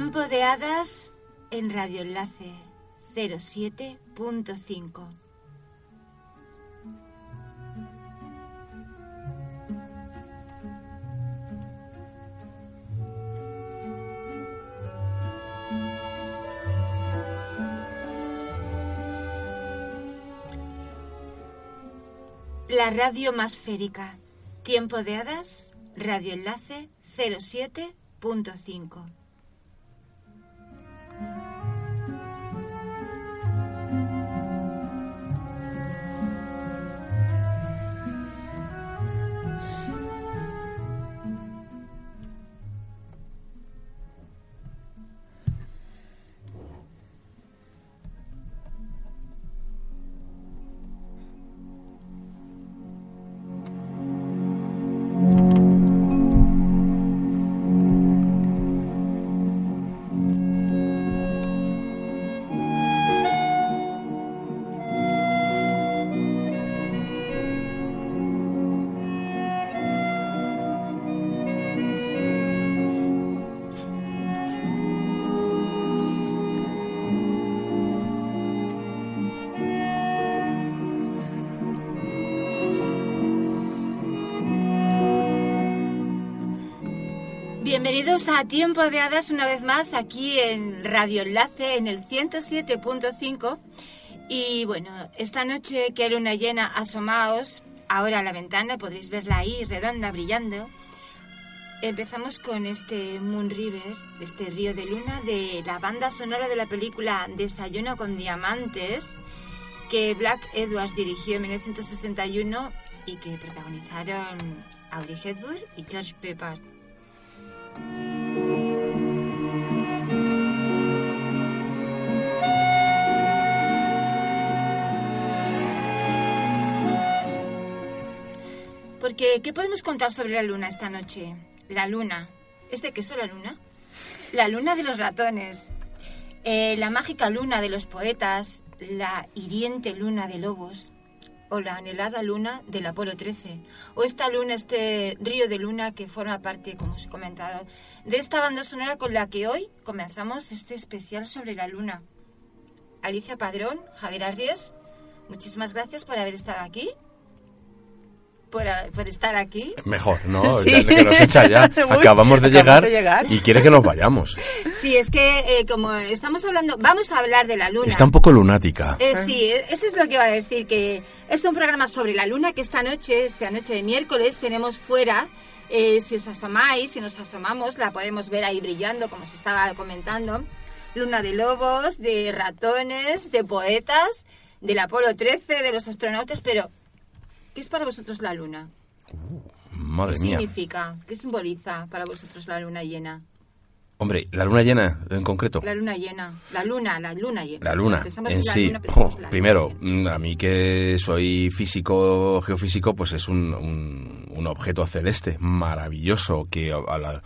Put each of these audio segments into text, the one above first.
Tiempo de hadas en Radio Enlace 07.5. La radio más férica. Tiempo de hadas, Radio Enlace 07.5. Bienvenidos a Tiempo de Hadas una vez más aquí en Radio Enlace en el 107.5 y bueno, esta noche que hay luna llena, asomaos ahora a la ventana, podréis verla ahí redonda, brillando. Empezamos con este Moon River, este río de luna de la banda sonora de la película Desayuno con Diamantes que Black Edwards dirigió en 1961 y que protagonizaron Audrey Hepburn y George Pepper. Porque, ¿qué podemos contar sobre la luna esta noche? La luna. ¿Es de qué es la luna? La luna de los ratones. Eh, la mágica luna de los poetas. La hiriente luna de lobos o la anhelada luna del Apolo 13, o esta luna, este río de luna que forma parte, como os he comentado, de esta banda sonora con la que hoy comenzamos este especial sobre la luna. Alicia Padrón, Javier Arries, muchísimas gracias por haber estado aquí por, por, estar aquí. Mejor, ¿no? Sí. Ya que nos echa ya. Acabamos, de, llegar de, llegar y quiere que nos vayamos. Sí, es que eh, como estamos hablando, vamos a hablar de la luna. Está un poco lunática. Eh, sí, e, eso es lo que iba a decir, que es un programa sobre la luna que esta noche, esta noche de miércoles, tenemos fuera. Eh, si os asomáis, si nos asomamos, la podemos ver ahí brillando, como se estaba comentando. Luna de lobos, de ratones, de poetas, del Apolo 13, de los astronautas, pero ¿Qué es para vosotros la luna? Uh, madre ¿Qué mía. significa? ¿Qué simboliza para vosotros la luna llena? Hombre, la luna llena en concreto. La luna llena. La luna, la luna llena. La luna en, sí. Luna, oh, primero, luna. a mí que soy físico, geofísico, pues es un, un, un objeto celeste maravilloso que a la,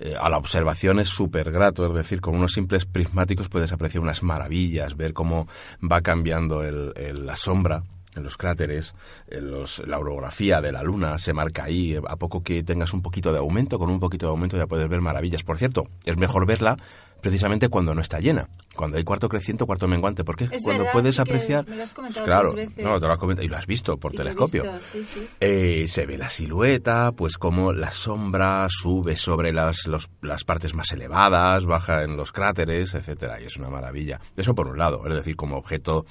eh, a la observación es súper grato. Es decir, con unos simples prismáticos puedes apreciar unas maravillas, ver cómo va cambiando el, el, la sombra en los cráteres, en los, la orografía de la Luna se marca ahí. A poco que tengas un poquito de aumento, con un poquito de aumento ya puedes ver maravillas. Por cierto, es mejor verla precisamente cuando no está llena, cuando hay cuarto creciente o cuarto menguante, porque es cuando verdad, puedes sí apreciar, me lo has comentado claro, veces. no, te lo has comentado y lo has visto por Y telescopio. visto, sí, sí. Eh, se ve la silueta, pues como la sombra sube sobre las, los- las partes más elevadas, baja en los cráteres, etcétera, y es una maravilla. Eso por un lado, es decir, como objeto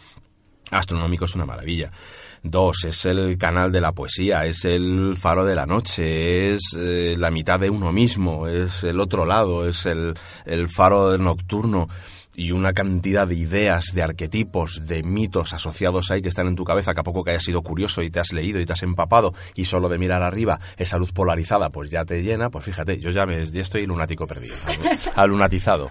astronómico es una maravilla. Dos, es el canal de la poesía, es el faro de la noche, es eh, la mitad de uno mismo, es el otro lado, es el, el faro nocturno y una cantidad de ideas, de arquetipos, de mitos asociados ahí que están en tu cabeza, que a poco que hayas sido curioso y te has leído y te has empapado y solo de mirar arriba esa luz polarizada pues ya te llena, pues fíjate, yo ya, me, ya estoy lunático perdido, alunatizado.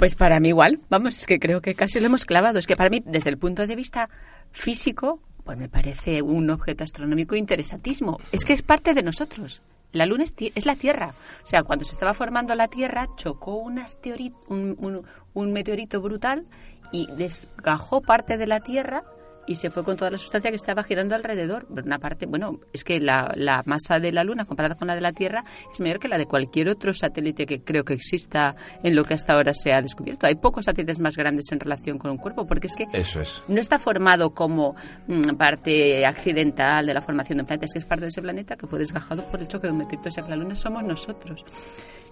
Pues para mí igual, vamos, es que creo que casi lo hemos clavado. Es que para mí, desde el punto de vista físico, pues me parece un objeto astronómico interesantísimo. Es que es parte de nosotros. La Luna es, es la Tierra. O sea, cuando se estaba formando la Tierra, chocó un, un- un meteorito brutal y desgajó parte de la Tierra y se fue con toda la sustancia que estaba girando alrededor. Una parte, bueno, es que la, la masa de la Luna comparada con la de la Tierra es mayor que la de cualquier otro satélite que creo que exista en lo que hasta ahora se ha descubierto. Hay pocos satélites más grandes en relación con un cuerpo, porque es que Eso es. no está formado como mm, parte accidental de la formación de un planeta, es que es parte de ese planeta que fue desgajado por el choque de un meteorito. O sea, que la Luna somos nosotros.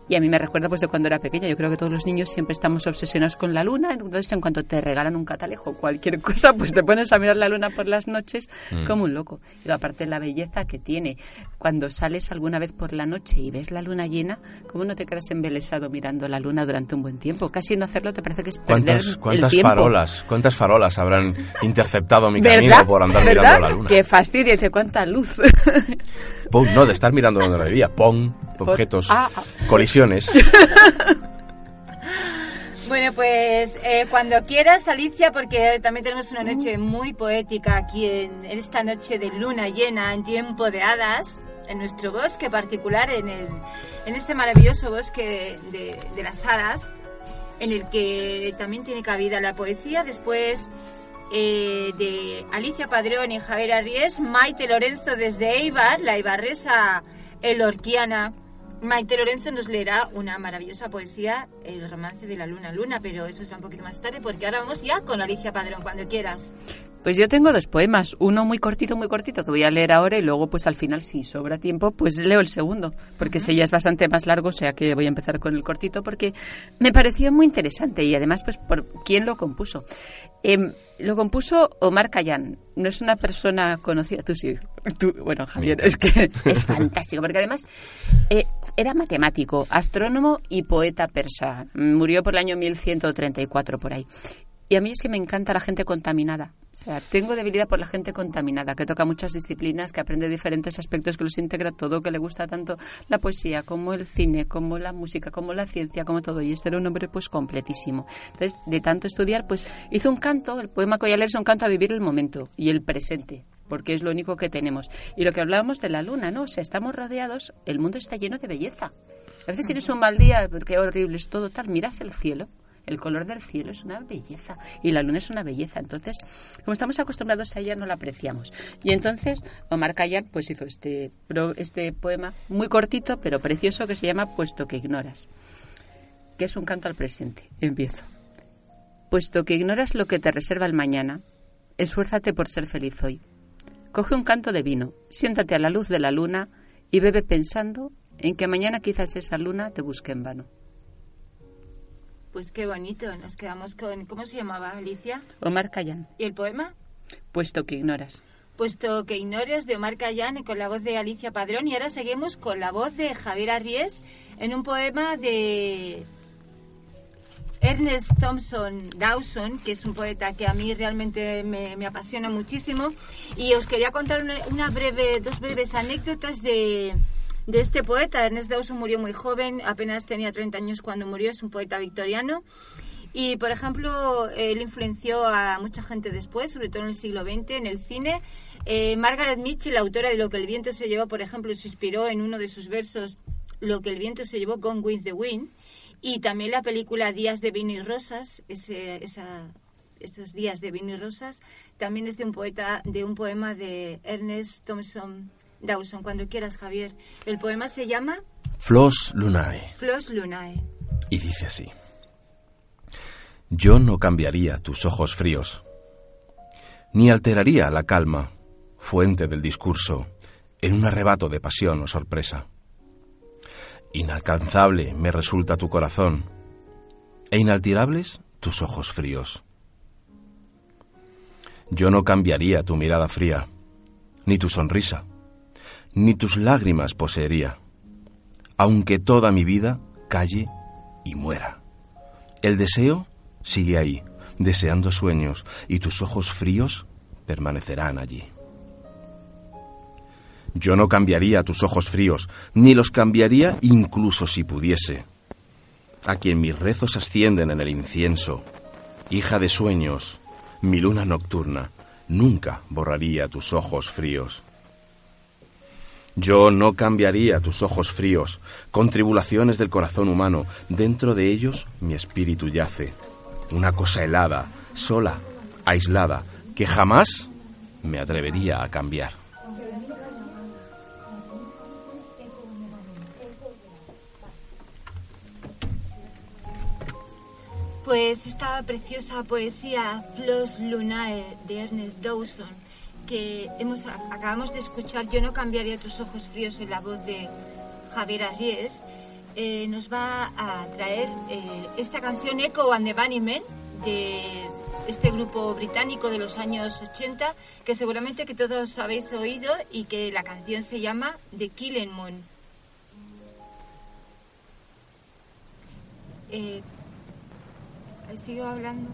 Y a mí me recuerda pues de cuando era pequeña. Yo creo que todos los niños siempre estamos obsesionados con la luna. Entonces, en cuanto te regalan un catalejo o cualquier cosa, pues te pones a mirar la luna por las noches Mm. como un loco. Y aparte la belleza que tiene. Cuando sales alguna vez por la noche y ves la luna llena, ¿cómo no te quedas embelesado mirando la luna durante un buen tiempo? Casi no hacerlo te parece que es perder ¿Cuántas, el tiempo. farolas, cuántas farolas habrán interceptado mi ¿Verdad? camino por andar ¿Verdad? mirando la luna? Qué fastidio, dice cuánta luz. Pum, no, de estar mirando donde no debía. Pon, objetos, Ah, colisiones. Bueno, pues eh, cuando quieras, Alicia, porque también tenemos una noche muy poética aquí en, en esta noche de luna llena, en tiempo de hadas, en nuestro bosque particular, en, el, en este maravilloso bosque de, de las hadas, en el que también tiene cabida la poesía. Después eh, de Alicia Padrón y Javier Arries, Maite Lorenzo desde Eibar, la ibarresa elorquiana. Maite Lorenzo nos leerá una maravillosa poesía, El romance de la luna luna, pero eso será un poquito más tarde porque ahora vamos ya con Alicia Padrón, cuando quieras. Pues yo tengo dos poemas, uno muy cortito, muy cortito, que voy a leer ahora y luego pues al final si sobra tiempo pues leo el segundo, porque ese ya es bastante más largo, o sea que voy a empezar con el cortito porque me pareció muy interesante y además pues por quién lo compuso. Em, lo compuso Omar Khayyam, no es una persona conocida, tú sí, tú, bueno Javier, es que es fantástico, porque además eh, era matemático, astrónomo y poeta persa, murió por el año 1134 por ahí. Y a mí es que me encanta la gente contaminada. O sea, tengo debilidad por la gente contaminada, que toca muchas disciplinas, que aprende diferentes aspectos, que los integra todo, que le gusta tanto la poesía, como el cine, como la música, como la ciencia, como todo. Y este era un hombre pues completísimo. Entonces, de tanto estudiar, pues hizo un canto, el poema que es un canto a vivir el momento y el presente porque es lo único que tenemos. Y lo que hablábamos de la luna, ¿no? O sea, estamos rodeados, el mundo está lleno de belleza. A veces tienes un mal día, porque horrible es todo tal, miras el cielo el color del cielo es una belleza y la luna es una belleza. Entonces, como estamos acostumbrados a ella, no la apreciamos. Y entonces, Omar Khayyam pues hizo este, este poema muy cortito, pero precioso, que se llama Puesto que ignoras, que es un canto al presente. Empiezo. Puesto que ignoras lo que te reserva el mañana, esfuérzate por ser feliz hoy. Coge un canto de vino, siéntate a la luz de la luna y bebe pensando en que mañana quizás esa luna te busque en vano. Pues qué bonito, nos quedamos con... ¿Cómo se llamaba Alicia? Omar Khayyam. ¿Y el poema? puesto que ignoras. Puesto que ignores de Omar Cayán y con la voz de Alicia Padrón y ahora seguimos con la voz de Javier Arries en un poema de Ernest Thompson Dawson, que es un poeta que a mí realmente me, me apasiona muchísimo y os quería contar una, una breve, dos breves anécdotas de, de este poeta. Ernest Dawson murió muy joven, apenas tenía 30 años cuando murió, es un poeta victoriano. Y, por ejemplo, él influenció a mucha gente después, sobre todo en el siglo XX, en el cine. Eh, Margaret Mitchell, la autora de Lo que el viento se llevó, por ejemplo, se inspiró en uno de sus versos, Lo que el viento se llevó, Gone with the Wind. Y también la película Días de vino y rosas, ese, esa, esos días de vino y rosas, también es de un poeta, de un poema de Ernest Thompson Dawson. Cuando quieras, Javier. El poema se llama Flos Lunae. Flos Lunae. Y dice así. Yo no cambiaría tus ojos fríos, ni alteraría la calma, fuente del discurso, en un arrebato de pasión o sorpresa. Inalcanzable me resulta tu corazón, e inalterables tus ojos fríos. Yo no cambiaría tu mirada fría, ni tu sonrisa, ni tus lágrimas poseería, aunque toda mi vida calle y muera. El deseo sigue ahí, deseando sueños, y tus ojos fríos permanecerán allí. Yo no cambiaría tus ojos fríos, ni los cambiaría incluso si pudiese. A quien mis rezos ascienden en el incienso, hija de sueños, mi luna nocturna, nunca borraría tus ojos fríos. Yo no cambiaría tus ojos fríos, con tribulaciones del corazón humano, dentro de ellos mi espíritu yace, una cosa helada, sola, aislada, que jamás me atrevería a cambiar. Pues esta preciosa poesía Flos Lunae de Ernest Dawson que hemos, acabamos de escuchar, Yo no cambiaría tus ojos fríos en la voz de Javier Arries, eh, nos va a traer eh, esta canción Echo and the Bunnymen de este grupo británico de los años 80 que seguramente que todos habéis oído y que la canción se llama The Killing Moon. Eh, sigo hablando.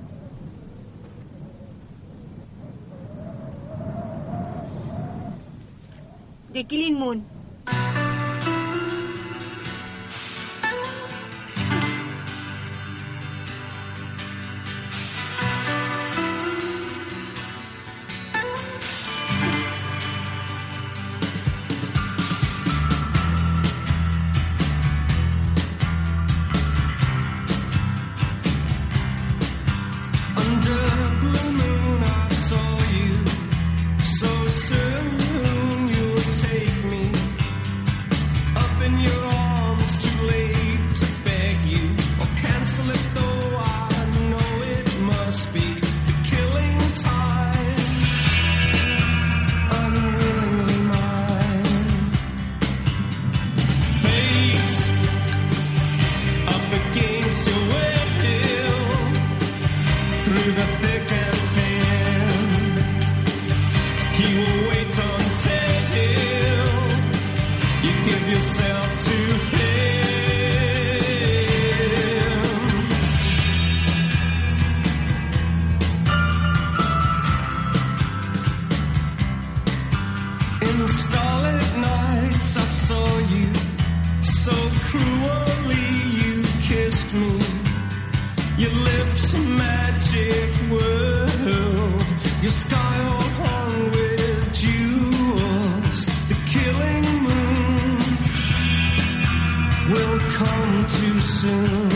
The Killing Moon. soon.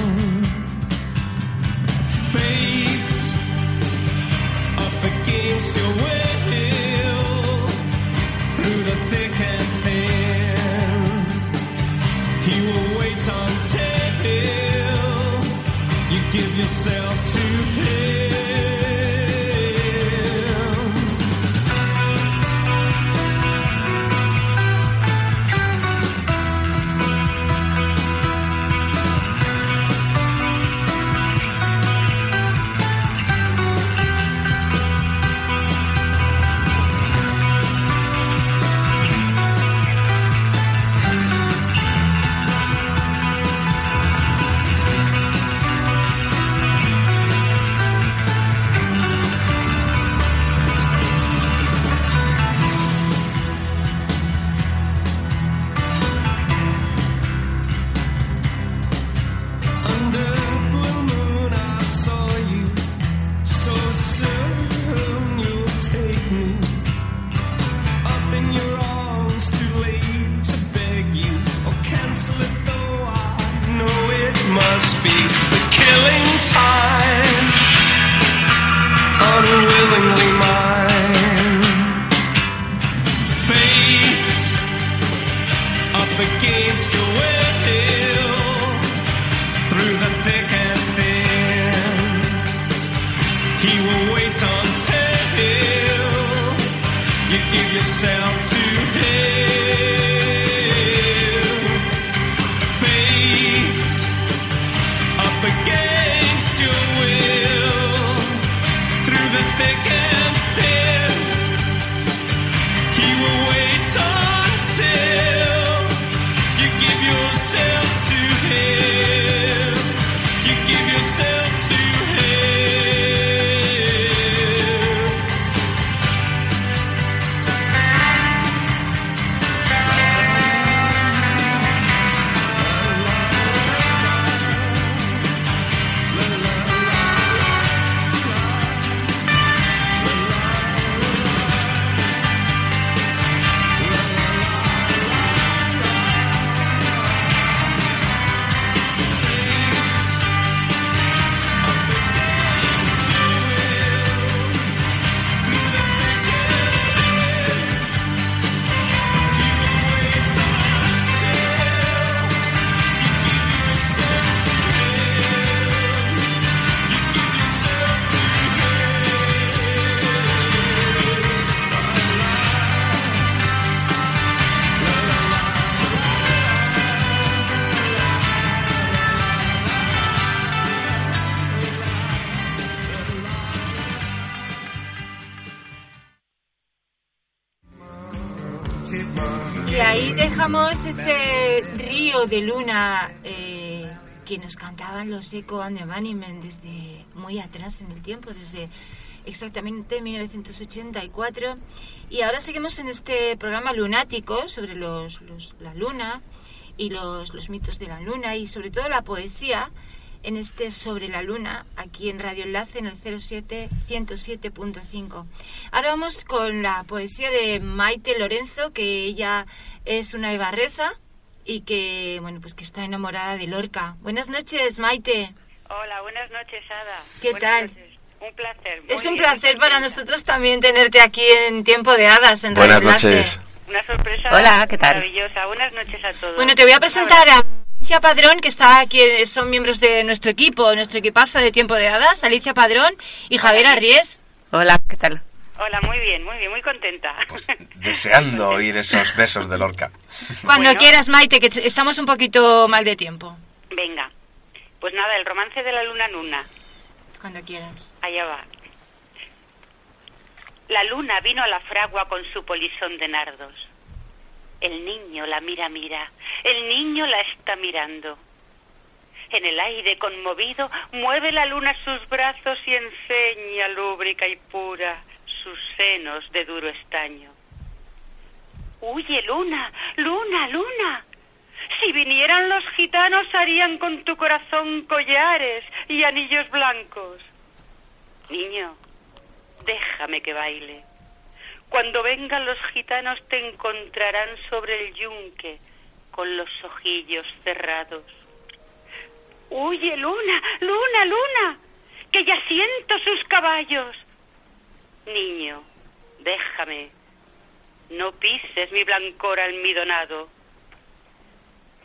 He will wait until you give yourself to him. De luna eh, que nos cantaban los Echo and the Bunnymen desde muy atrás en el tiempo, desde exactamente 1984. Y ahora seguimos en este programa lunático sobre los, los- la luna y los, los mitos de la luna y sobre todo la poesía en este Sobre la Luna, aquí en Radio Enlace en el 07 107.5. Ahora vamos con la poesía de Maite Lorenzo, que ella es una ibarresa y que, bueno, pues que está enamorada de Lorca. Buenas noches, Maite. Hola, buenas noches, Ada. ¿Qué Buenas tal? noches. Un placer. Es un placer para contenta. nosotros también tenerte aquí en Tiempo de Hadas en Buenas noches. Una sorpresa Hola, ¿qué tal? maravillosa. Buenas noches a todos. Bueno, te voy a presentar a Alicia Padrón, que está aquí, son miembros de nuestro equipo, nuestro equipazo de Tiempo de Hadas, Alicia Padrón y Javier Arries. Hola, ¿qué tal? Hola, muy bien, muy bien, muy contenta. Pues deseando oír esos besos de Lorca. Cuando Bueno. quieras, Maite, que estamos un poquito mal de tiempo. Venga. Pues nada, el romance de la luna nuna. Cuando quieras. Allá va. La luna vino a la fragua con su polisón de nardos. El niño la mira, mira. El niño la está mirando. En el aire conmovido mueve la luna sus brazos y enseña lúbrica y pura sus senos de duro estaño. Huye, luna, luna, luna. Si vinieran los gitanos harían con tu corazón collares y anillos blancos. Niño, déjame que baile. Cuando vengan los gitanos te encontrarán sobre el yunque con los ojillos cerrados. Huye, luna, luna, luna, que ya siento sus caballos. Niño, déjame, no pises mi blancor almidonado.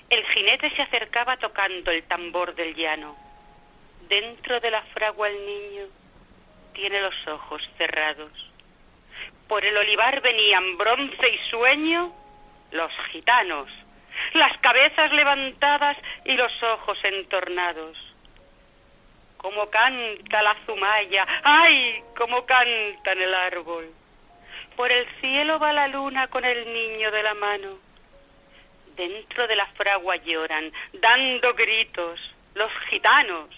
El jinete se acercaba tocando el tambor del llano. Dentro de la fragua el niño tiene los ojos cerrados. Por el olivar venían bronce y sueño los gitanos, las cabezas levantadas y los ojos entornados. Como canta la zumaya, ay, como canta en el árbol. Por el cielo va la luna con el niño de la mano. Dentro de la fragua lloran, dando gritos, los gitanos.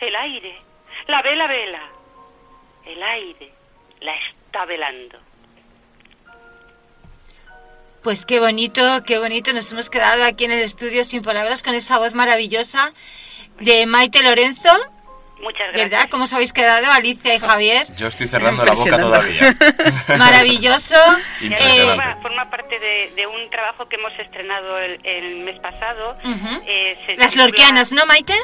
El aire, la vela vela. El aire la está velando. Pues qué bonito, qué bonito. Nos hemos quedado aquí en el estudio sin palabras con esa voz maravillosa de Maite Lorenzo. Muchas gracias. ¿Verdad? ¿Cómo os habéis quedado, Alicia y Javier? Yo estoy cerrando la boca todavía. Maravilloso. Y Eh, forma, forma parte de, de un trabajo que hemos estrenado el, el mes pasado. Eh, se Las titula lorquianas, ¿no, Maite?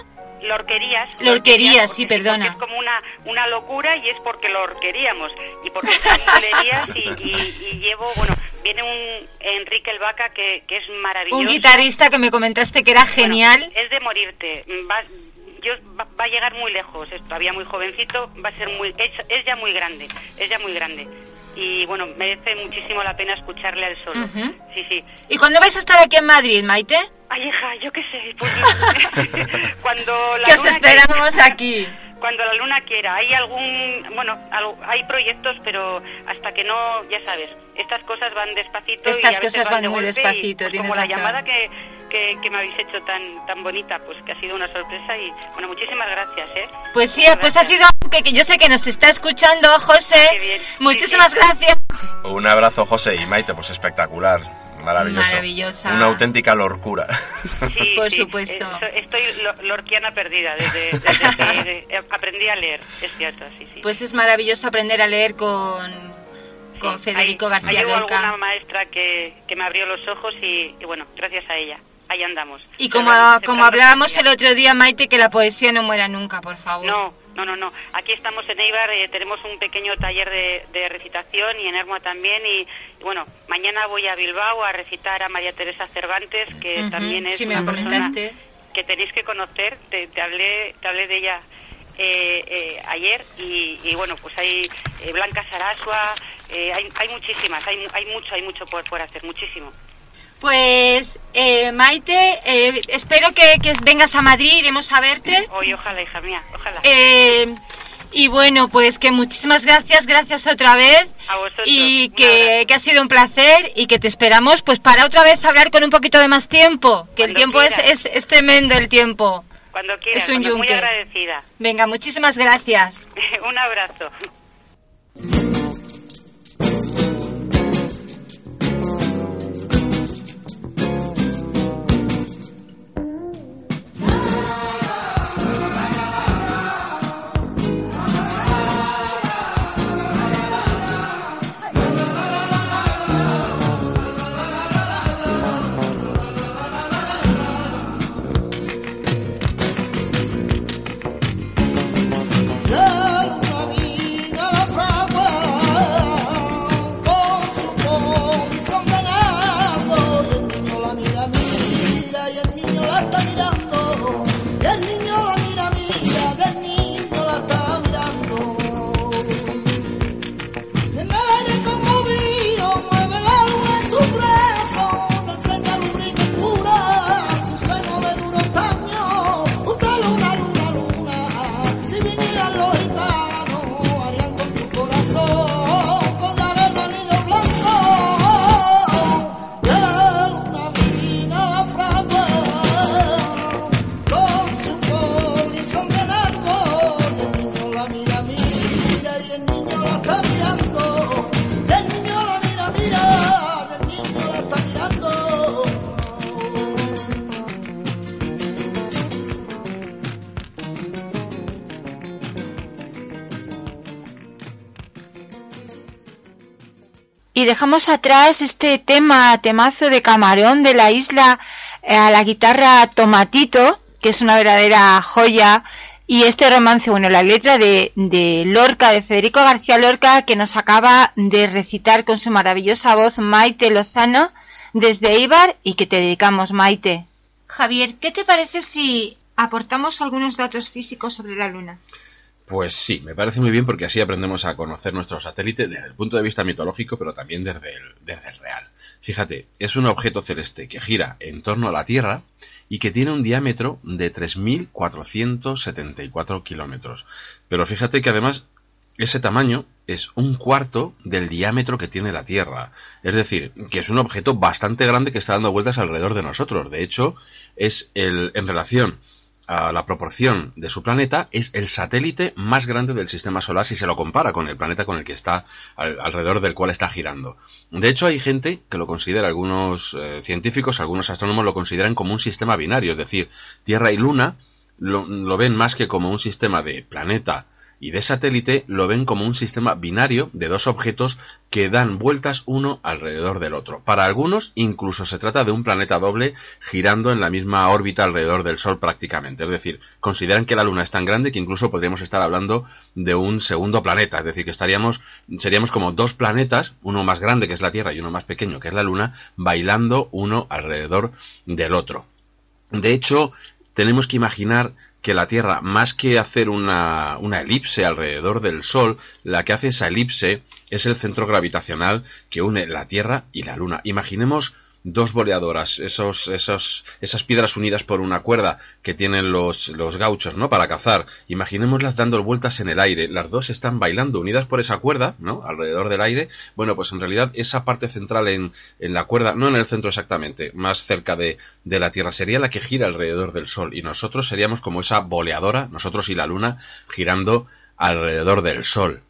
Lorquerías. Lorquerías, sí, perdona. es como una, una locura y es porque lo queríamos. Y porque son y, y- y llevo, bueno, viene un Enrique El Vaca que, que es maravilloso. Un guitarrista que me comentaste que era Bueno, genial. es de morirte. Va, yo, va, va a llegar muy lejos. Es todavía muy jovencito. Va a ser muy. Es, es ya muy grande. Es ya muy grande. Y bueno, merece muchísimo la pena escucharle al solo. Sí, sí. ¿Y cuándo vais a estar aquí en Madrid, Maite? Ay, hija, yo qué sé. pues, cuando la Que os esperamos quiera- aquí. Cuando la luna quiera. Hay algún. Bueno, algo- hay proyectos, pero hasta que no. Ya sabes, estas cosas van despacito. y Estas a veces cosas van de muy golpe y, despacito, pues, tienes Como la razón. llamada que, que, que me habéis hecho tan tan bonita, pues que ha sido una sorpresa. Y bueno, muchísimas gracias, ¿eh? Pues sí, Muchas pues ha gracias. sido que, que yo sé que nos está escuchando, José. Qué bien. Sí, Muchísimas sí. gracias. Un abrazo, José y Maite, pues espectacular. Maravilloso. Maravillosa. Una auténtica locura. Sí, Por sí, supuesto. estoy lo- lorquiana perdida desde, desde que eh, aprendí a leer, es cierto, sí, sí. Pues es maravilloso aprender a leer con, con Sí, Federico García hubo Lorca. alguna maestra que, que me abrió los ojos y, y bueno, gracias a ella, ahí andamos. Y como, como hablábamos el otro día, Maite, que la poesía no muera nunca, por favor. No, no, no, no. Aquí estamos en Eibar, eh, tenemos un pequeño taller de, de recitación y en Ermua también. Y, y bueno, mañana voy a Bilbao a recitar a María Teresa Cervantes, que también es una persona que tenéis que conocer. Te, te hablé, te hablé de ella eh, eh, ayer y, y bueno, pues hay eh, Blanca Sarasua, eh, hay, hay muchísimas, hay, hay mucho, hay mucho por, por hacer, muchísimo. Pues, eh, Maite, eh, espero que, que vengas a Madrid, iremos a verte. Hoy, ojalá, hija mía, ojalá. Eh, Y bueno, pues que muchísimas gracias, gracias otra vez. A vosotros. Y que, ha sido un placer y que te esperamos pues para otra vez hablar con un poquito de más tiempo. Que el tiempo es, es, es tremendo el tiempo. Cuando quieras, es un cuando muy agradecida. Venga, muchísimas gracias. Un abrazo. Y dejamos atrás este tema, temazo de camarón de la isla eh, a la guitarra Tomatito, que es una verdadera joya. Y este romance, bueno, la letra de, de Lorca, de Federico García Lorca, que nos acaba de recitar con su maravillosa voz Maite Lozano desde Ibar y que te dedicamos, Maite. Javier, ¿qué te parece si aportamos algunos datos físicos sobre la Luna? Pues sí, me parece muy bien porque así aprendemos a conocer nuestro satélite desde el punto de vista mitológico, pero también desde el, real. Fíjate, es un objeto celeste que gira en torno a la Tierra y que tiene un diámetro de 3.474 kilómetros. Pero fíjate que además ese tamaño es un cuarto del diámetro que tiene la Tierra. Es decir, que es un objeto bastante grande que está dando vueltas alrededor de nosotros. De hecho, es el, en relación a la proporción de su planeta, es el satélite más grande del sistema solar si se lo compara con el planeta con el que está, al- alrededor del cual está girando. De hecho, hay gente que lo considera, algunos eh, científicos, algunos astrónomos lo consideran como un sistema binario, es decir, Tierra y Luna lo, lo ven más que como un sistema de planeta y de satélite, lo ven como un sistema binario de dos objetos que dan vueltas uno alrededor del otro. Para algunos, incluso se trata de un planeta doble girando en la misma órbita alrededor del Sol prácticamente. Es decir, consideran que la Luna es tan grande que incluso podríamos estar hablando de un segundo planeta. Es decir, que estaríamos, seríamos como dos planetas, uno más grande que es la Tierra y uno más pequeño que es la Luna, bailando uno alrededor del otro. De hecho, tenemos que imaginar que la Tierra, más que hacer una, una, elipse alrededor del Sol, la que hace esa elipse es el centro gravitacional que une la Tierra y la Luna. Imaginemos dos boleadoras, esos, esos, esas piedras unidas por una cuerda que tienen los, los gauchos, ¿no? Para cazar. Imaginémoslas dando vueltas en el aire. Las dos están bailando unidas por esa cuerda, ¿no? Alrededor del aire. Bueno, pues en realidad esa parte central en, en la cuerda, no en el centro exactamente, más cerca de, de la Tierra, sería la que gira alrededor del Sol. Y nosotros seríamos como esa boleadora, nosotros y la Luna, girando alrededor del Sol.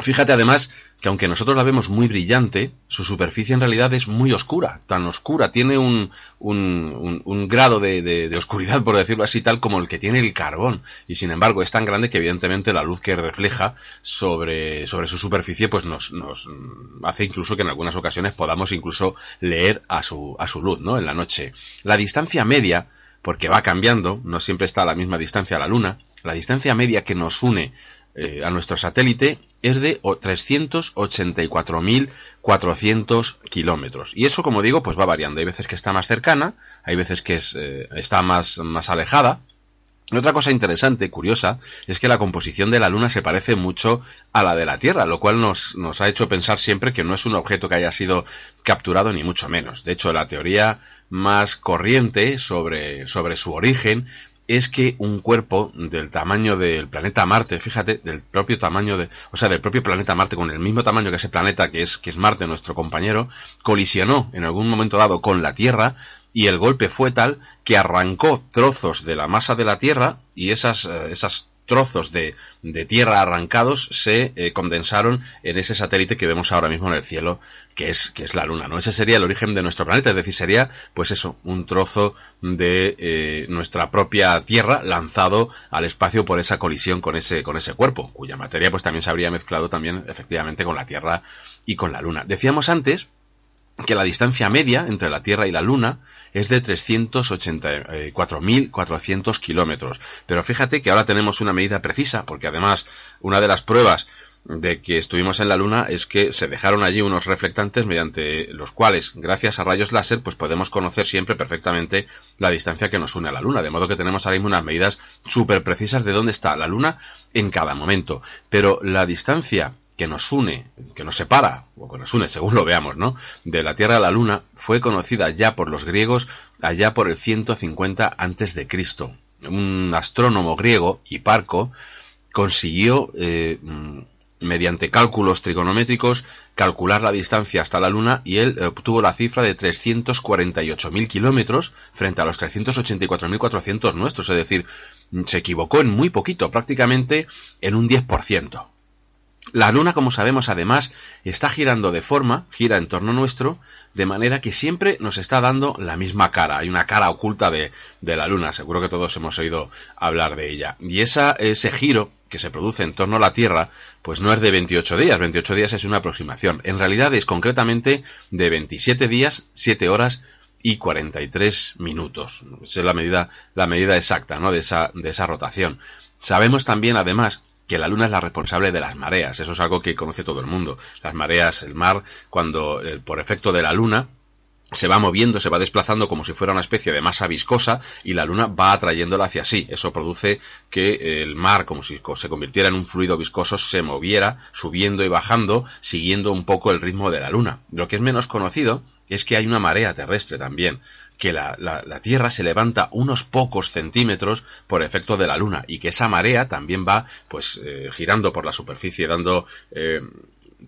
Fíjate además que aunque nosotros la vemos muy brillante, su superficie en realidad es muy oscura, tan oscura, tiene un, un, un, grado de, de, de, oscuridad, por decirlo así, tal como el que tiene el carbón. Y sin embargo es tan grande que evidentemente la luz que refleja sobre, sobre su superficie pues nos, nos hace incluso que en algunas ocasiones podamos incluso leer a su, a su luz, ¿no? En la noche. La distancia media, porque va cambiando, no siempre está a la misma distancia a la Luna, la distancia media que nos une eh, a nuestro satélite es de 384.400 kilómetros. Y eso, como digo, pues va variando. Hay veces que está más cercana, hay veces que es, eh, está más, más alejada. Otra cosa interesante, curiosa, es que la composición de la Luna se parece mucho a la de la Tierra, lo cual nos, nos ha hecho pensar siempre que no es un objeto que haya sido capturado ni mucho menos. De hecho, la teoría más corriente sobre, sobre su origen es que un cuerpo del tamaño del planeta Marte, fíjate, del propio tamaño de, o sea, del propio planeta Marte, con el mismo tamaño que ese planeta que es, que es Marte, nuestro compañero, colisionó en algún momento dado con la Tierra y el golpe fue tal que arrancó trozos de la masa de la Tierra y esas, eh, esas trozos de, de tierra arrancados se eh, condensaron en ese satélite que vemos ahora mismo en el cielo, que es, que es la Luna, ¿no? Ese sería el origen de nuestro planeta, es decir, sería, pues eso, un trozo de eh, nuestra propia Tierra lanzado al espacio por esa colisión con ese, con ese cuerpo, cuya materia pues también se habría mezclado también efectivamente con la Tierra y con la Luna. Decíamos antes que la distancia media entre la Tierra y la Luna es de 384.400 kilómetros. Pero fíjate que ahora tenemos una medida precisa, porque además una de las pruebas de que estuvimos en la Luna es que se dejaron allí unos reflectantes mediante los cuales, gracias a rayos láser, pues podemos conocer siempre perfectamente la distancia que nos une a la Luna. De modo que tenemos ahora mismo unas medidas súper precisas de dónde está la Luna en cada momento. Pero la distancia que nos une, que nos separa, o que nos une según lo veamos, ¿no? De la Tierra a la Luna, fue conocida ya por los griegos allá por el 150 antes de Cristo. Un astrónomo griego, Hiparco, consiguió eh, mm, mediante cálculos trigonométricos calcular la distancia hasta la Luna y él obtuvo la cifra de 348.000 kilómetros frente a los 384.400 nuestros, es decir, se equivocó en muy poquito, prácticamente en un 10%. La Luna, como sabemos, además, está girando de forma, gira en torno nuestro, de manera que siempre nos está dando la misma cara. Hay una cara oculta de, de la Luna, seguro que todos hemos oído hablar de ella. Y esa, ese giro que se produce en torno a la Tierra, pues no es de 28 días, 28 días es una aproximación. En realidad es concretamente de 27 días, 7 horas y 43 minutos. Esa es la medida, la medida exacta, ¿no? De esa, de esa rotación. Sabemos también, además, que la Luna es la responsable de las mareas. Eso es algo que conoce todo el mundo. Las mareas, el mar, cuando eh, por efecto de la Luna se va moviendo, se va desplazando como si fuera una especie de masa viscosa y la luna va atrayéndola hacia sí. Eso produce que el mar, como si se convirtiera en un fluido viscoso, se moviera subiendo y bajando, siguiendo un poco el ritmo de la luna. Lo que es menos conocido es que hay una marea terrestre también, que la, la, Tierra se levanta unos pocos centímetros por efecto de la Luna y que esa marea también va pues eh, girando por la superficie, dando eh,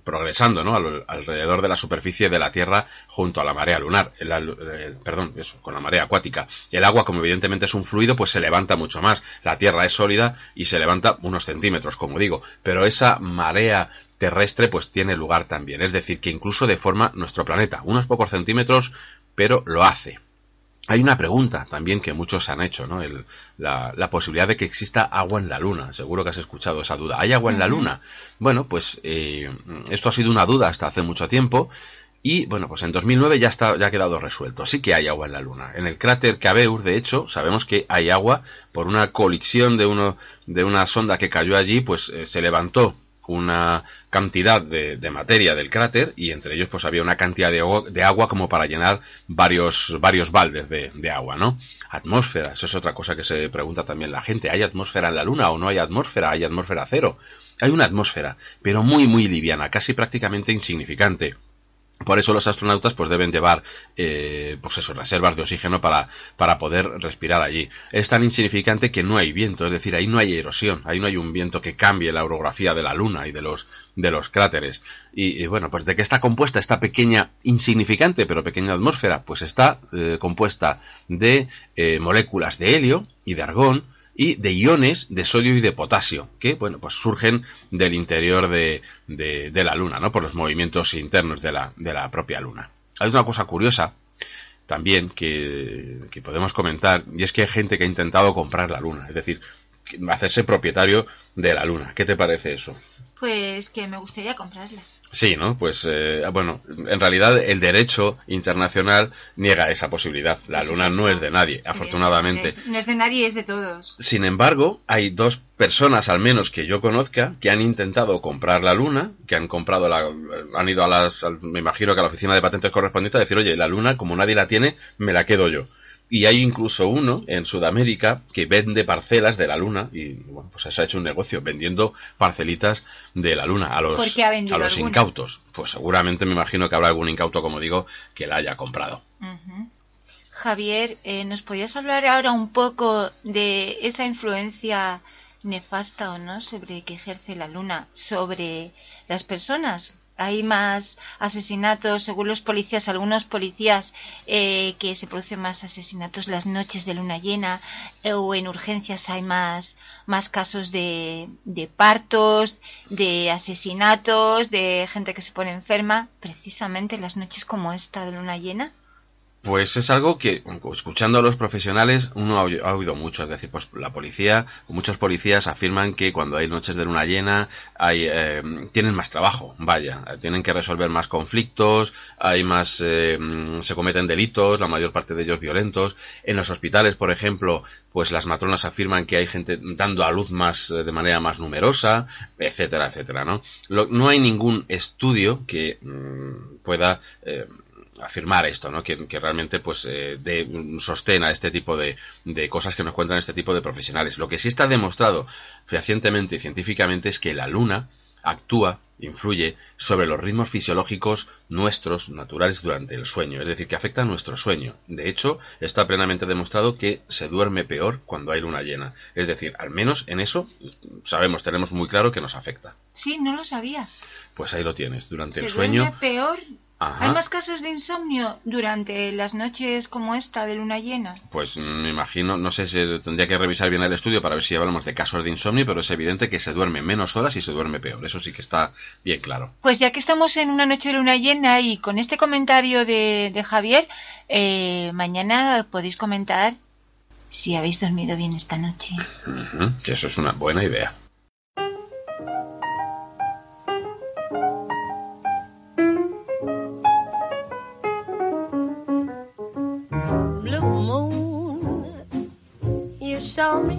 progresando ¿no? alrededor de la superficie de la Tierra junto a la marea lunar, el, perdón, eso, con la marea acuática. El agua, como evidentemente es un fluido, pues se levanta mucho más. La Tierra es sólida y se levanta unos centímetros, como digo, pero esa marea terrestre pues tiene lugar también, es decir, que incluso deforma nuestro planeta, unos pocos centímetros, pero lo hace. Hay una pregunta también que muchos han hecho, ¿no? la, posibilidad de que exista agua en la Luna. Seguro que has escuchado esa duda. ¿Hay agua en la Luna? Bueno, pues eh, esto ha sido una duda hasta hace mucho tiempo. Y bueno, pues en 2009 ya, está, ya ha quedado resuelto. Sí que hay agua en la Luna. En el cráter Cabeur, de hecho, sabemos que hay agua por una colisión de, uno, de una sonda que cayó allí, pues eh, se levantó una cantidad de, materia del cráter y entre ellos pues había una cantidad de agua, como para llenar varios, varios baldes de, de, agua, ¿no? Atmósfera, eso es otra cosa que se pregunta también la gente. ¿Hay atmósfera en la Luna o no hay atmósfera? ¿Hay atmósfera cero? Hay una atmósfera, pero muy muy liviana, casi prácticamente insignificante. Por eso los astronautas pues deben llevar eh, pues eso, reservas de oxígeno para, para poder respirar allí. Es tan insignificante que no hay viento, es decir, ahí no hay erosión, ahí no hay un viento que cambie la orografía de la Luna y de los, de los cráteres. Y, bueno, pues de qué está compuesta esta pequeña, insignificante pero pequeña atmósfera, pues está eh, compuesta de eh, moléculas de helio y de argón, y de iones de sodio y de potasio, que bueno, pues surgen del interior de, de, la Luna, ¿no? Por los movimientos internos de la, de la propia Luna. Hay una cosa curiosa también que, que podemos comentar, y es que hay gente que ha intentado comprar la Luna, es decir, hacerse propietario de la Luna. ¿Qué te parece eso? Pues que me gustaría comprarla. Sí, ¿no? Pues eh, bueno, en realidad el derecho internacional niega esa posibilidad. La luna no es de nadie, afortunadamente. No es de nadie, es de todos. Sin embargo, hay dos personas, al menos que yo conozca, que han intentado comprar la luna, que han comprado la, han ido a las, me imagino que a la oficina de patentes correspondiente a decir, oye, la luna, como nadie la tiene, me la quedo yo. Y hay incluso uno en Sudamérica que vende parcelas de la luna y bueno, pues se ha hecho un negocio vendiendo parcelitas de la luna a los, a los incautos. Pues seguramente me imagino que habrá algún incauto, como digo, que la haya comprado. Javier, eh, ¿nos podías hablar ahora un poco de esa influencia nefasta o no sobre que ejerce la luna sobre las personas? Hay más asesinatos, según los policías, algunos policías, eh, que se producen más asesinatos las noches de luna llena eh, o en urgencias hay más, más casos de, de partos, de asesinatos, de gente que se pone enferma, precisamente en las noches como esta de luna llena. Pues es algo que, escuchando a los profesionales, uno ha oído, mucho. Es decir, pues la policía, muchos policías afirman que cuando hay noches de luna llena, hay, eh, tienen más trabajo, vaya, tienen que resolver más conflictos, hay más, eh, se cometen delitos, la mayor parte de ellos violentos. En los hospitales, por ejemplo, pues las matronas afirman que hay gente dando a luz más, eh, de manera más numerosa, etcétera, etcétera, ¿no? Lo- no hay ningún estudio que mm, pueda, eh, afirmar esto, ¿no? Que, que realmente pues eh, dé un sostén a este tipo de, de cosas que nos cuentan este tipo de profesionales. Lo que sí está demostrado fehacientemente y científicamente es que la luna actúa, influye sobre los ritmos fisiológicos nuestros, naturales, durante el sueño, es decir, que afecta a nuestro sueño. De hecho, está plenamente demostrado que se duerme peor cuando hay luna llena. Es decir, al menos en eso sabemos, tenemos muy claro que nos afecta. Sí, no lo sabía. Pues ahí lo tienes, durante Se el sueño. duerme peor. Ajá. ¿Hay más casos de insomnio durante las noches como esta de luna llena? Pues mm, me imagino, no sé si tendría que revisar bien el estudio para ver si hablamos de casos de insomnio, pero es evidente que se duerme menos horas y se duerme peor. Eso sí que está bien claro. Pues ya que estamos en una noche de luna llena y con este comentario de, de Javier, eh, mañana podéis comentar si habéis dormido bien esta noche. Eso es una buena idea.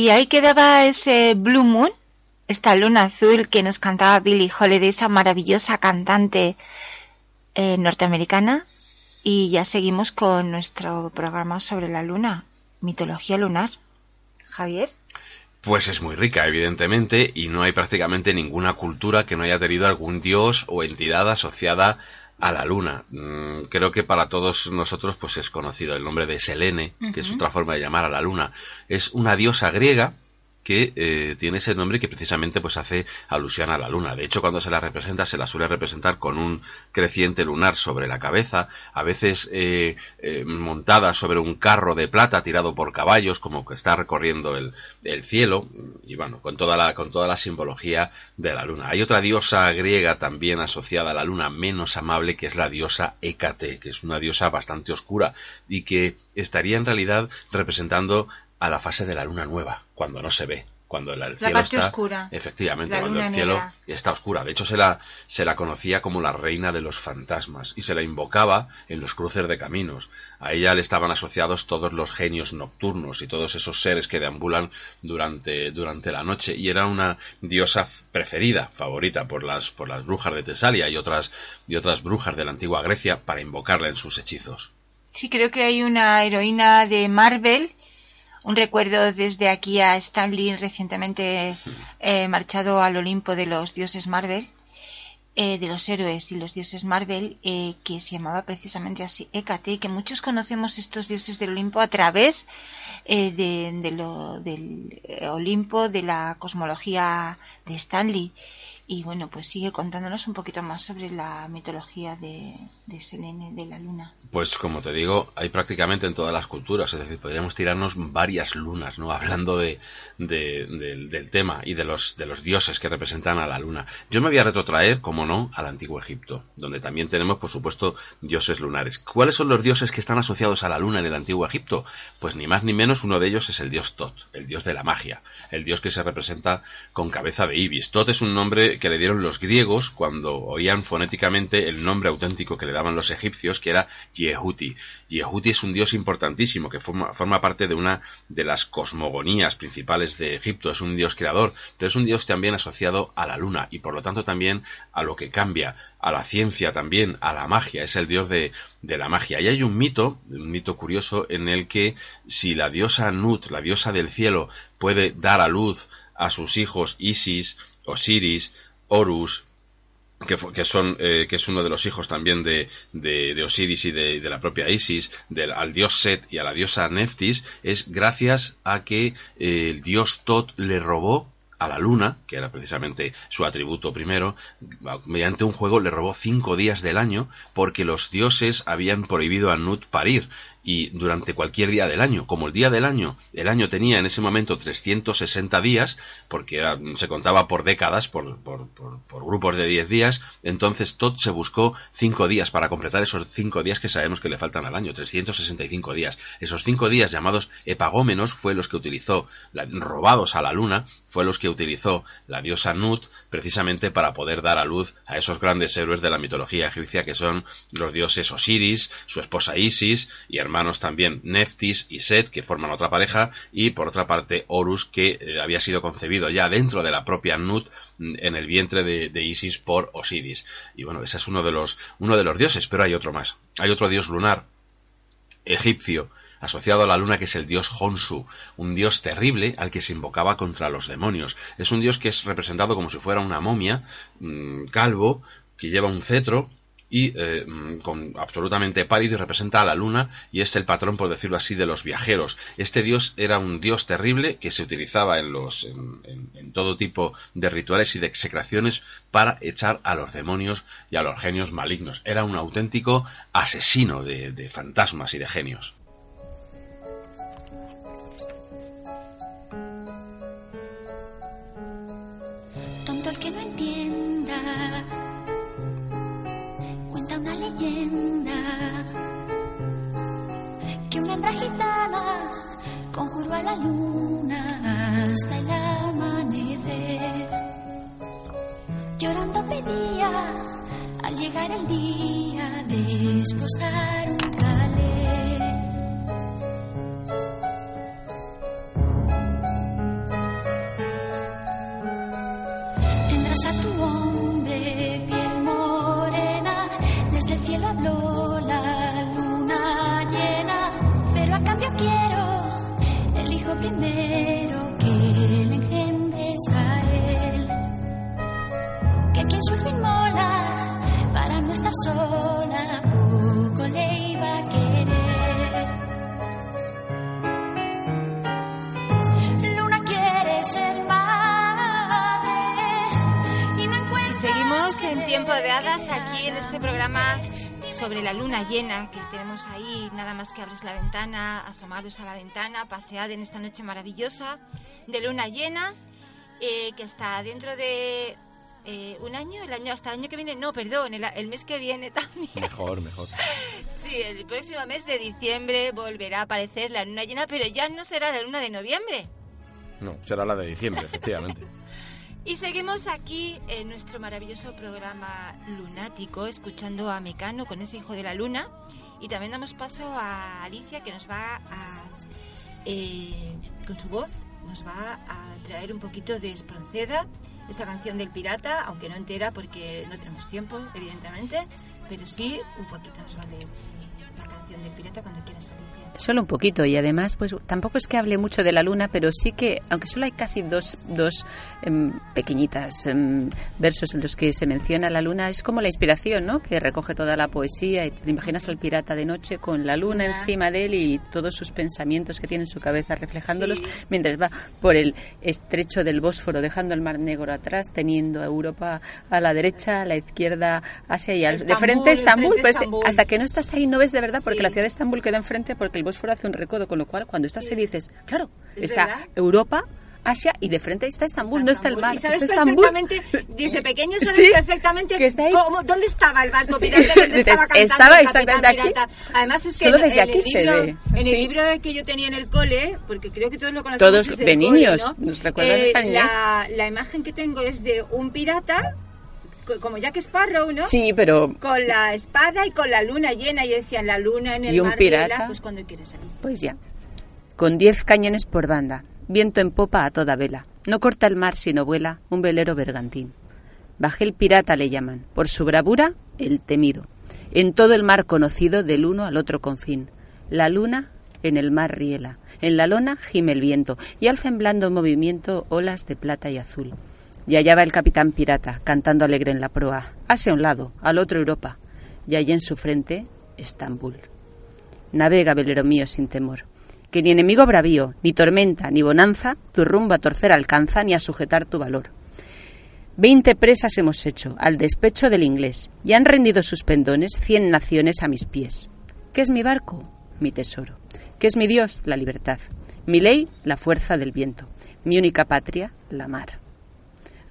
Y ahí quedaba ese Blue Moon, esta luna azul que nos cantaba Billie Holiday, esa maravillosa cantante eh, norteamericana. Y ya seguimos con nuestro programa sobre la luna, mitología lunar. Javier. Pues es muy rica, evidentemente, y no hay prácticamente ninguna cultura que no haya tenido algún dios o entidad asociada a la luna. Mm, Creo que para todos nosotros pues es conocido el nombre de Selene, que es otra forma de llamar a la luna. Es una diosa griega que eh, tiene ese nombre que precisamente pues hace alusión a la luna. De hecho, cuando se la representa, se la suele representar con un creciente lunar sobre la cabeza, a veces eh, eh, montada sobre un carro de plata tirado por caballos, como que está recorriendo el, el, cielo, y bueno, con toda, la, con toda la simbología de la luna. Hay otra diosa griega también asociada a la luna, menos amable, que es la diosa Hécate, que es una diosa bastante oscura y que estaría en realidad representando a la fase de la luna nueva, cuando no se ve, cuando el cielo parte está oscura. efectivamente La cuando el cielo negra. está oscura de hecho se la se la conocía como la reina de los fantasmas y se la invocaba en los cruces de caminos a ella le estaban asociados todos los genios nocturnos y todos esos seres que deambulan durante durante la noche y era una diosa preferida favorita por las por las brujas de Tesalia y otras y otras brujas de la antigua Grecia para invocarla en sus hechizos Sí, creo que hay una heroína de Marvel. Un recuerdo desde aquí a Stan Lee, recientemente eh, marchado al Olimpo de los dioses Marvel, eh, de los héroes y los dioses Marvel, eh, que se llamaba precisamente así Hécate, que muchos conocemos estos dioses del Olimpo a través eh, de, de lo- del eh, Olimpo, de la cosmología de Stan Lee. Y bueno, pues sigue contándonos un poquito más sobre la mitología de, de Selene, de la luna. Pues como te digo, hay prácticamente en todas las culturas, es decir, podríamos tirarnos varias lunas, ¿no? Hablando de, de- del- del tema y de los, de los dioses que representan a la luna. Yo me voy a retrotraer, como no, al antiguo Egipto, donde también tenemos, por supuesto, dioses lunares. ¿Cuáles son los dioses que están asociados a la luna en el antiguo Egipto? Pues ni más ni menos uno de ellos es el dios Tot, el dios de la magia, el dios que se representa con cabeza de ibis. Tot es un nombre que le dieron los griegos cuando oían fonéticamente el nombre auténtico que le daban los egipcios, que era Yehuti. Yehuti es un dios importantísimo que forma, parte de una de las cosmogonías principales de Egipto. Es un dios creador, pero es un dios también asociado a la luna y por lo tanto también a lo que cambia, a la ciencia también, a la magia. Es el dios de, de la magia. Y hay un mito, un mito curioso, en el que si la diosa Nut, la diosa del cielo, puede dar a luz a sus hijos Isis, Osiris, Horus, que, que son eh, que es uno de los hijos también de, de, de Osiris y de, de la propia Isis, del, al dios Set y a la diosa Neftis, es gracias a que eh, el dios Tot le robó a la luna, que era precisamente su atributo primero, mediante un juego le robó cinco días del año porque los dioses habían prohibido a Nut parir y durante cualquier día del año, como el día del año, el año tenía en ese momento 360 días, porque era- se contaba por décadas, por, por- por- grupos de 10 días, entonces Todd se buscó 5 días para completar esos 5 días que sabemos que le faltan al año, 365 días. Esos 5 días llamados epagómenos fue los que utilizó, robados a la luna, fue los que utilizó la diosa Nut precisamente para poder dar a luz a esos grandes héroes de la mitología egipcia que son los dioses Osiris, su esposa Isis y hermanos también Neftis y Set que forman otra pareja y por otra parte Horus que eh, había sido concebido ya dentro de la propia Nut mm, en el vientre de, de Isis por Osiris y bueno ese es uno de los uno de los dioses pero hay otro más hay otro dios lunar egipcio asociado a la luna que es el dios Honsu, un dios terrible al que se invocaba contra los demonios. Es un dios que es representado como si fuera una momia, mm, calvo, que lleva un cetro y eh, mm, con absolutamente pálido y representa a la luna y es el patrón por decirlo así de los viajeros. Este dios era un dios terrible que se utilizaba en los en, en- todo tipo de rituales y de execraciones para echar a los demonios y a los genios malignos. Era un auténtico asesino de, de fantasmas y de genios una leyenda que una hembra gitana conjuró a la luna hasta el amanecer. Llorando pedía al llegar el día de esposar un sobre la luna llena que tenemos ahí. Nada más que abres la ventana, asomaros a la ventana, pasead en esta noche maravillosa de luna llena eh, que está dentro de eh, un año, el año hasta el año que viene. No, perdón, el, el mes que viene también. Mejor, mejor. Sí, el próximo mes de diciembre volverá a aparecer la luna llena, pero ya no será la luna de noviembre. No, será la de diciembre, efectivamente. Y seguimos aquí en nuestro maravilloso programa lunático, escuchando a Mecano con ese hijo de la luna. Y también damos paso a Alicia, que nos va a, eh, con su voz, nos va a traer un poquito de Espronceda, esa canción del pirata, aunque no entera porque no tenemos tiempo, evidentemente, pero sí un poquito nos va a leer del pirata cuando Alicia. Solo un poquito y además, pues tampoco es que hable mucho de la luna, pero sí que, aunque solo hay casi dos, dos em, pequeñitas em, versos en los que se menciona la luna, es como la inspiración, ¿no? Que recoge toda la poesía y te imaginas al pirata de noche con la luna encima de él y todos sus pensamientos que tiene en su cabeza reflejándolos Sí. mientras va por el estrecho del Bósforo, dejando el Mar Negro atrás, teniendo a Europa a la derecha, a la izquierda, Asia y al, de Estambul, frente Estambul, enfrente pues, Estambul. hasta que no estás ahí no ves de verdad, porque Sí. la ciudad de Estambul queda enfrente porque el Bósforo hace un recodo, con lo cual cuando estás ahí dices, claro, Es está verdad. Europa, Asia y de frente está Estambul, no está el mar, Y sabes está Estambul. perfectamente, desde pequeño sabes Sí, perfectamente que está ahí. cómo- dónde estaba el barco Sí. pirata, dónde Dices, estaba cantando estaba el exactamente aquí. pirata. Además es que Solo en, desde en aquí el se libro, ve, En sí. el libro que yo tenía en el cole, porque creo que todos lo conocemos Todos desde de el cole, niños, ¿no? nos recuerdan esta niñez. la, la imagen que tengo es de un pirata, como Jack Sparrow, ¿no? Sí, pero Con la espada y con la luna llena, y decían la luna en el Y un mar pirata. vela, pues cuando quieres salir. Pues ya. Con diez cañones por banda, viento en popa a toda vela. No corta el mar sino vuela un velero bergantín. Bajel pirata le llaman, por su bravura, el temido. En todo el mar conocido del uno al otro confín. La luna en el mar riela, en la lona gime el viento y alza en blando movimiento olas de plata y azul. Y allá va el capitán pirata, cantando alegre en la proa, hacia un lado, al otro Europa, y allí en su frente, Estambul. Navega, velero mío, sin temor, que ni enemigo bravío, ni tormenta, ni bonanza, tu rumbo a torcer alcanza, ni a sujetar tu valor. Veinte presas hemos hecho, al despecho del inglés, y han rendido sus pendones cien naciones a mis pies. ¿Qué es mi barco? Mi tesoro. ¿Qué es mi Dios? La libertad. Mi ley, la fuerza del viento. Mi única patria, la mar.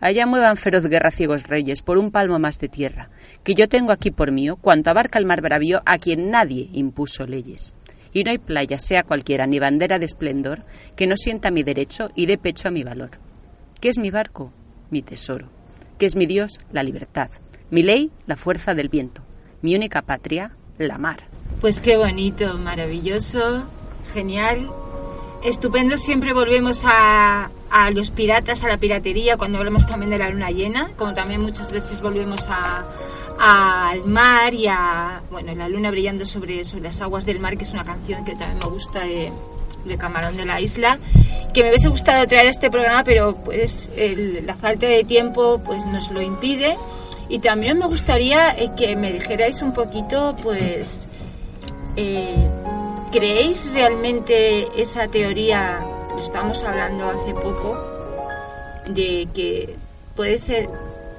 Allá muevan feroz guerra ciegos reyes por un palmo más de tierra, que yo tengo aquí por mío, cuanto abarca el mar bravío a quien nadie impuso leyes. Y no hay playa, sea cualquiera, ni bandera de esplendor, que no sienta mi derecho y dé pecho a mi valor. ¿Qué es mi barco? Mi tesoro. ¿Qué es mi Dios? La libertad. Mi ley, la fuerza del viento. Mi única patria, la mar. Pues qué bonito, maravilloso, genial. Estupendo, siempre volvemos a, a los piratas, a la piratería, cuando hablamos también de la luna llena, como también muchas veces volvemos a, a- al mar y a bueno, la luna brillando sobre, las aguas del mar, que es una canción que también me gusta de, de Camarón de la Isla, que me hubiese gustado traer este programa, pero pues la falta de tiempo pues nos lo impide. Y también me gustaría eh, que me dijerais un poquito, pues, eh, ¿creéis realmente esa teoría, estábamos hablando hace poco, de que puede ser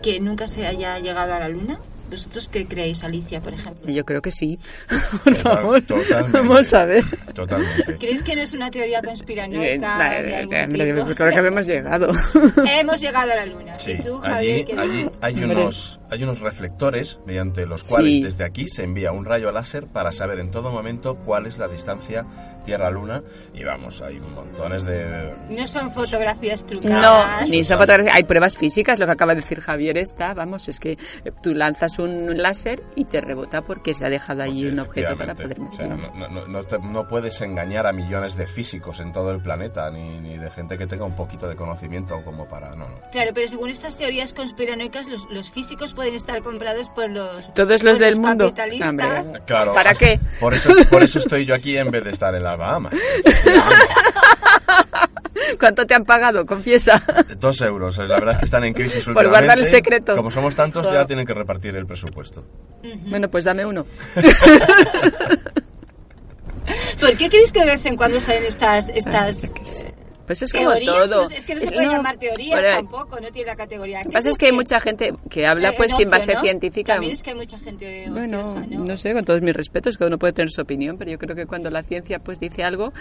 que nunca se haya llegado a la luna? ¿Vosotros qué creéis, Alicia, por ejemplo? Yo creo que sí. Por Total- favor. totalmente. Vamos a ver. Totalmente. ¿Creéis que no es una teoría Eh, conspiranoica algún Creo tipo? que habíamos llegado. Hemos llegado a la luna. Sí, ¿Y tú, allí, Javier, allí dices? hay, unos, hay unos reflectores mediante los cuales Sí. desde aquí se envía un rayo láser para saber en todo momento cuál es la distancia Tierra-Luna y vamos, hay montones de... No son fotografías No, trucadas. ni son fotografías. Hay pruebas físicas, lo que acaba de decir Javier está, vamos, es que tú lanzas un láser y te rebota porque se ha dejado allí un objeto para poder. O sea, no, no- no te- no puedes engañar a millones de físicos en todo el planeta, ni, ni de gente que tenga un poquito de conocimiento como para... No, no. Claro, pero según estas teorías conspiranoicas, los, los físicos pueden estar comprados por los Todos los del mundo. capitalistas. Hombre, Claro, ¿Para qué? Por eso, por eso estoy yo aquí en vez de estar en las Bahamas. ¿Cuánto te han pagado? Confiesa. Dos euros. La verdad es que están en crisis Por guardar el últimamente. secreto. Como somos tantos, ya tienen que repartir el presupuesto. Bueno, pues dame uno. ¿Por qué creéis que de vez en cuando salen estas, estas Pues es como Teorías, todo. no- es que no se Es- puede no, llamar teorías tampoco, no tiene la categoría. Lo que pasa es que hay mucha gente que habla Eh, pues sin base ¿no? científica. También es que hay mucha gente Bueno, ociosa, ¿no? no sé, con todos mis respetos, cada uno puede tener su opinión, pero yo creo que cuando la ciencia pues dice algo,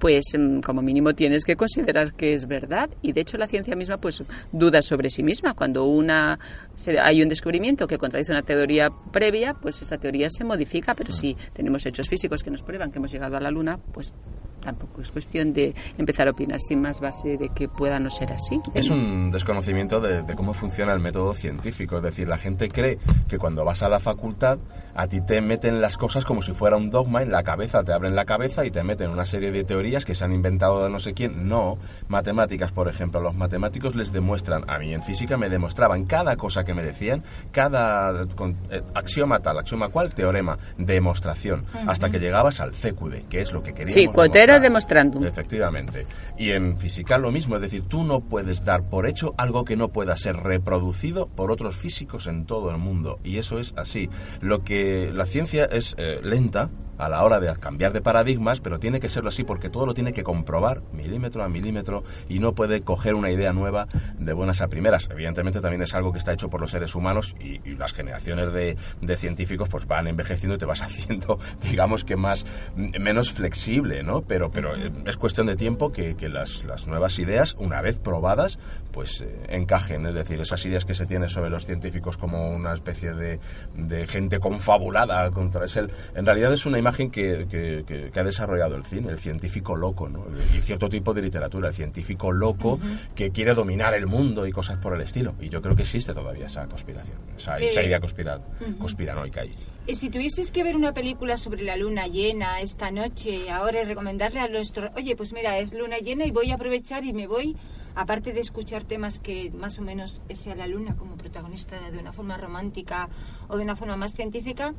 pues mm, como mínimo tienes que considerar que es verdad y de hecho la ciencia misma pues duda sobre sí misma. Cuando una se- hay un descubrimiento que contradice una teoría previa, pues esa teoría se modifica, pero si tenemos hechos físicos que nos prueban que hemos llegado a la luna, pues tampoco es cuestión de empezar a opinar más base de que pueda no ser así. Es un desconocimiento de, de cómo funciona el método científico. Es decir, la gente cree que cuando vas a la facultad a ti te meten las cosas como si fuera un dogma en la cabeza, te abren la cabeza y te meten una serie de teorías que se han inventado de no sé quién. No, matemáticas, por ejemplo, los matemáticos les demuestran, a mí en física me demostraban cada cosa que me decían, cada con- eh, axioma tal, axioma cual, teorema, demostración, hasta que llegabas al CQD, que es lo que queríamos Sí, quotero demostrar. demostrandum. Efectivamente. Y en física lo mismo, es decir, tú no puedes dar por hecho algo que no pueda ser reproducido por otros físicos en todo el mundo. Y eso es así. Lo que la ciencia es eh, lenta a la hora de cambiar de paradigmas, pero tiene que serlo así porque todo lo tiene que comprobar milímetro a milímetro y no puede coger una idea nueva de buenas a primeras. Evidentemente también es algo que está hecho por los seres humanos y, y las generaciones de, de científicos pues van envejeciendo y te vas haciendo, digamos que más m- menos flexible, ¿no? Pero, pero eh, es cuestión de tiempo que, que las, las nuevas ideas, una vez probadas, pues eh, encajen. Es decir, esas ideas que se tienen sobre los científicos como una especie de, de gente confabulada contra es el, en realidad es una imagen que, que- que- que ha desarrollado el cine, el científico loco, ¿no? Y cierto tipo de literatura, el científico loco que quiere dominar el mundo y cosas por el estilo. Y yo creo que existe todavía esa conspiración, esa, esa Eh, idea conspira- conspiranoica ahí. Y si tuvieses que ver una película sobre la luna llena esta noche, ahora y recomendarle a nuestro... Oye, pues mira, es luna llena y voy a aprovechar y me voy, aparte de escuchar temas que más o menos sea la luna como protagonista de una forma romántica o de una forma más científica,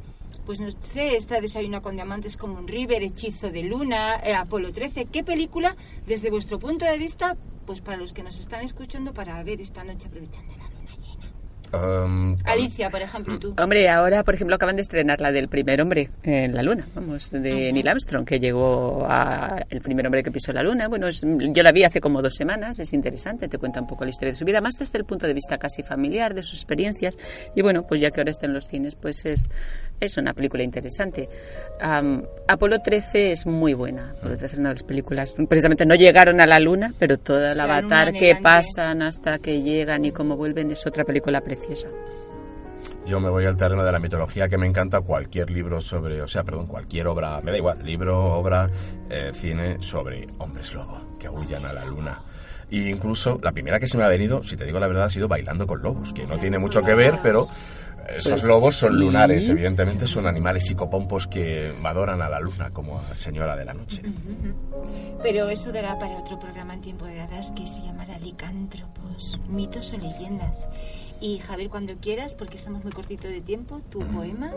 pues no sé, esta Desayuna con Diamantes como un River, Hechizo de Luna, eh, Apolo 13. ¿Qué película, desde vuestro punto de vista, pues para los que nos están escuchando, para ver esta noche aprovechando la luna llena? Um, Alicia, por ejemplo, tú. Hombre, ahora, por ejemplo, acaban de estrenar la del primer hombre en la Luna, vamos, de Neil Armstrong, que llegó a el primer hombre que pisó la Luna. Bueno, es- yo la vi hace como dos semanas, es interesante, te cuenta un poco la historia de su vida, más desde el punto de vista casi familiar, de sus experiencias. Y bueno, pues ya que ahora está en los cines, pues es, es una película interesante. Am, Apolo 13 es muy buena, Apolo 13 es una de las películas, precisamente no llegaron a la Luna, pero toda el avatar que negante. pasan hasta que llegan y cómo vuelven es otra película preciosa. Yo me voy al terreno de la mitología que me encanta cualquier libro sobre, o sea, perdón, cualquier obra, me da igual, libro, obra, eh, cine sobre hombres lobo que aullan a la luna. Y incluso la primera que se me ha venido, si te digo la verdad, ha sido Bailando con Lobos, que no tiene mucho que ver, pero esos Pues lobos son sí. lunares, evidentemente son animales psicopompos que adoran a la luna como a señora de la noche. Pero eso dará para otro programa en tiempo de hadas que se llamará Licántropos, mitos o leyendas. Y Javier, cuando quieras, porque estamos muy cortito de tiempo, tu poema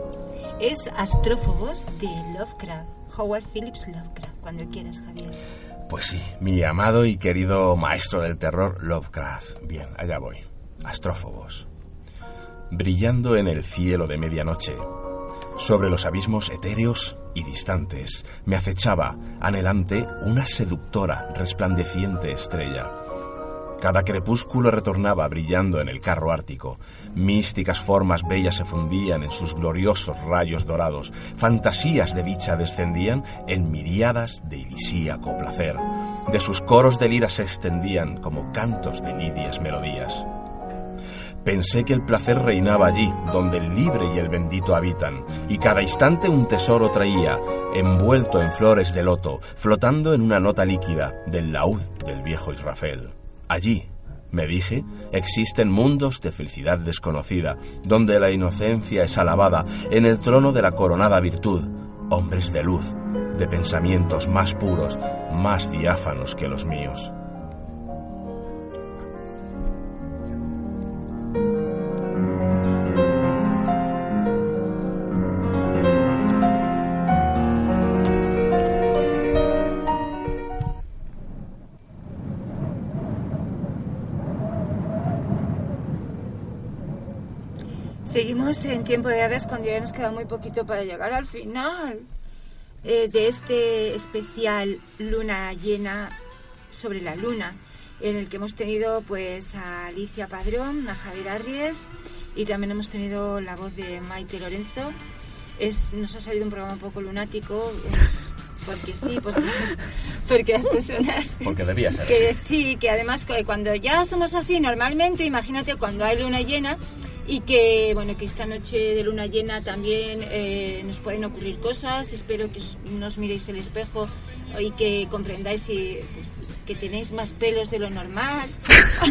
es Astrófobos de Lovecraft, Howard Phillips Lovecraft. Cuando quieras, Javier. Pues sí, mi amado y querido maestro del terror, Lovecraft. Bien, allá voy. Astrófobos. Brillando en el cielo de medianoche, sobre los abismos etéreos y distantes, me acechaba, anhelante, una seductora, resplandeciente estrella. Cada crepúsculo retornaba brillando en el carro ártico. Místicas formas bellas se fundían en sus gloriosos rayos dorados. Fantasías de dicha descendían en miriadas de irisíaco placer. De sus coros de lira se extendían como cantos de lidias melodías. Pensé que el placer reinaba allí, donde el libre y el bendito habitan, y cada instante un tesoro traía, envuelto en flores de loto, flotando en una nota líquida del laúd del viejo Israfel. Allí, me dije, existen mundos de felicidad desconocida, donde la inocencia es alabada en el trono de la coronada virtud, hombres de luz, de pensamientos más puros, más diáfanos que los míos. Seguimos en tiempo de hadas cuando ya nos queda muy poquito para llegar al final eh, de este especial luna llena sobre la luna, en el que hemos tenido pues a Alicia Padrón, a Javier Arries y también hemos tenido la voz de Maite Lorenzo. Es, nos ha salido un programa un poco lunático, porque sí, porque, porque las personas Porque debía ser que sí, que además cuando ya somos así normalmente, imagínate cuando hay luna llena y que bueno que esta noche de luna llena también eh, nos pueden ocurrir cosas. Espero que os- nos miréis el espejo y que comprendáis y, pues, que tenéis más pelos de lo normal,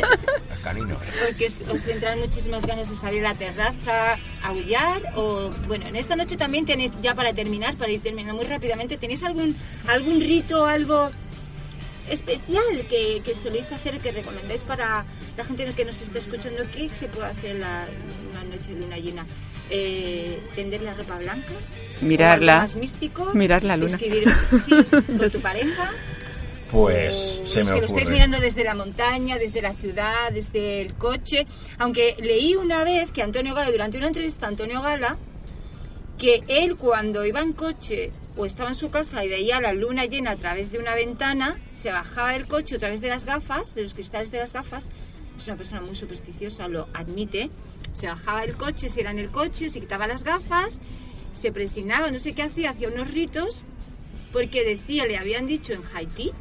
Canino. porque os, os entran muchísimas ganas de salir a la terraza, a aullar o bueno, en esta noche también tenéis ya para terminar, para ir terminando muy rápidamente, ¿tenéis algún algún rito, algo especial que, que soléis hacer, que recomendáis para la gente que nos está escuchando? ¿Qué se puede hacer la, una noche de luna llena? Eh, ¿Tender la ropa blanca? Mirarla. ¿O algo más místico? Mirar la luna. Escribir sí, con tu pareja. Pues O se es me que lo estáis mirando desde la montaña, desde la ciudad, desde el coche. Aunque leí una vez que Antonio Gala, durante una entrevista a Antonio Gala, que él cuando iba en coche o estaba en su casa y veía la luna llena a través de una ventana, se bajaba del coche a través de las gafas, de los cristales de las gafas, es una persona muy supersticiosa, lo admite, se bajaba del coche, si era en el coche, se quitaba las gafas, se presignaba, no sé qué hacía, hacía unos ritos, porque decía, le habían dicho en Haití,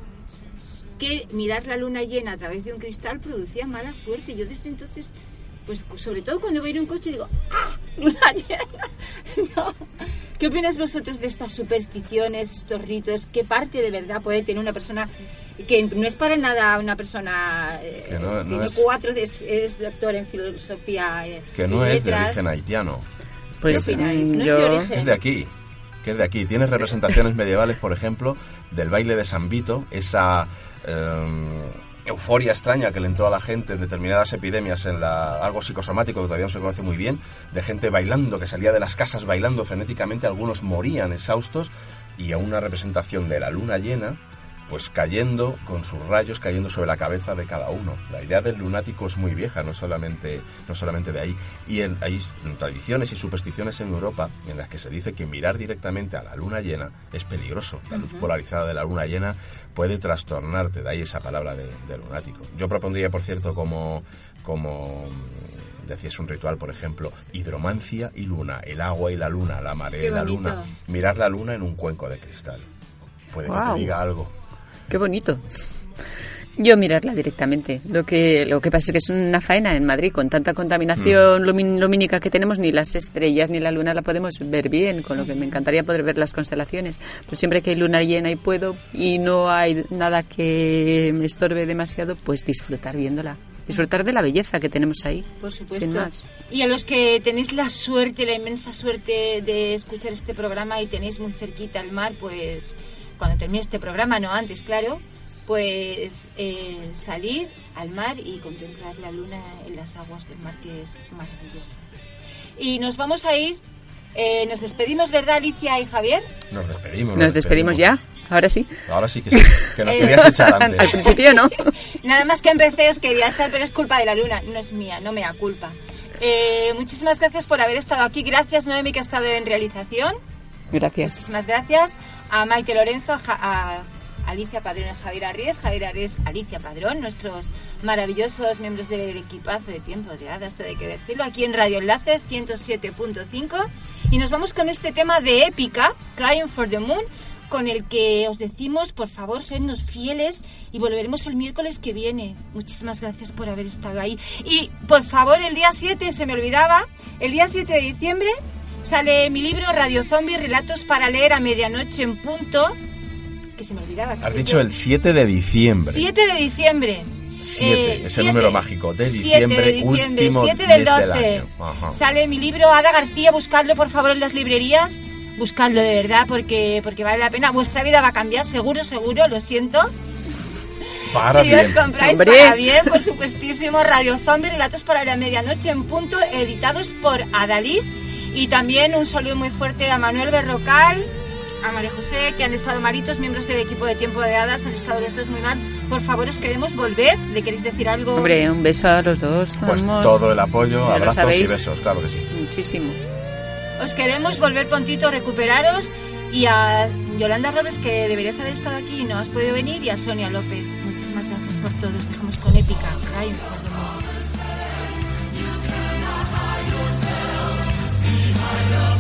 que mirar la luna llena a través de un cristal producía mala suerte. Yo desde entonces, pues sobre todo cuando voy en un coche digo, ¡ah! Luna llena. No. ¿Qué opináis vosotros de estas supersticiones, estos ritos? ¿Qué parte de verdad puede tener una persona que no es para nada una persona eh, Que no- es- cuatro, es, es doctor en filosofía eh, Que no es de origen haitiano. Pues ¿Qué opináis? ¿No es de yo... origen? Es de aquí. Que es de aquí. Tienes representaciones medievales, por ejemplo, del baile de San Vito, esa eh, euforia extraña que le entró a la gente en determinadas epidemias, en la, algo psicosomático que todavía no se conoce muy bien, de gente bailando, que salía de las casas bailando frenéticamente, algunos morían exhaustos, y a una representación de la luna llena, pues cayendo con sus rayos cayendo sobre la cabeza de cada uno. La idea del lunático es muy vieja, no solamente, no solamente de ahí. Y en- hay tradiciones y supersticiones en Europa en las que se dice que mirar directamente a la luna llena es peligroso. La luz polarizada de la luna llena puede trastornarte, de ahí esa palabra de, de lunático. Yo propondría, por cierto, como, como mm, decías un ritual, por ejemplo, hidromancia y luna, el agua y la luna, la marea y la luna. Mirar la luna en un cuenco de cristal. Puede que te diga algo. Qué bonito. Yo mirarla directamente. Lo que, lo que pasa es que es una faena en Madrid, con tanta contaminación lumin- lumínica que tenemos, ni las estrellas ni la luna la podemos ver bien, con lo que me encantaría poder ver las constelaciones. Pero siempre que hay luna llena y puedo, y no hay nada que me estorbe demasiado, pues disfrutar viéndola. Disfrutar de la belleza que tenemos ahí. Por Sin supuesto. más. Y a los que tenéis la suerte, la inmensa suerte de escuchar este programa y tenéis muy cerquita el mar, pues cuando termine este programa, no antes, claro, pues eh, salir al mar y contemplar la luna en las aguas del mar, que es maravilloso. Y nos vamos a ir, eh, nos despedimos, ¿verdad, Alicia y Javier? Nos despedimos. Nos despedimos ya. Ahora sí. Ahora sí que sí. Que nos querías echar Al antes. principio no. Nada más que empecé os quería echar, pero es culpa de la luna, no es mía, no me da culpa. Eh, muchísimas gracias por haber estado aquí. Gracias, Noemi, que ha estado en realización. Gracias. Muchísimas gracias a Maite Lorenzo, a, Alicia Padrón y Javier Arries. Javier Arries, Alicia Padrón, nuestros maravillosos miembros del equipazo de Tiempo de Hadas, esto hay que decirlo, aquí en Radio Enlace 107.5. Y nos vamos con este tema de épica, Crying for the Moon, con el que os decimos, por favor, sednos fieles y volveremos el miércoles que viene. Muchísimas gracias por haber estado ahí. Y, por favor, el día 7, se me olvidaba, el día 7 de diciembre sale mi libro Radio Zombie, Relatos para leer a medianoche en punto. Que se me olvidaba. que Has dicho yo. el 7 de diciembre. 7 de diciembre. 7, Eh, ese siete. número mágico de Siete diciembre, de diciembre, último 7 del mes 12. año. Ajá. Sale mi libro Ada García, buscadlo por favor en las librerías. Buscadlo de verdad porque, porque vale la pena. Vuestra vida va a cambiar, seguro, seguro, lo siento. Para si bien. os compráis Hombre. para bien, por supuestísimo, Radio Zombie, Relatos para la Medianoche en punto, editados por Adalid. Y también un saludo muy fuerte a Manuel Berrocal, a María José, que han estado malitos, miembros del equipo de Tiempo de Hadas, han estado los dos muy mal. Por favor, os queremos volver. ¿Le queréis decir algo? Hombre, un beso a los dos. Pues Vamos. todo el apoyo, Ya abrazos y besos, claro que sí. Muchísimo. Os queremos volver prontito, recuperaros Y a Yolanda Robles, que deberías haber estado aquí y no has podido venir, y a Sonia López. Muchísimas gracias por todo. Os dejamos con épica. Moon. Light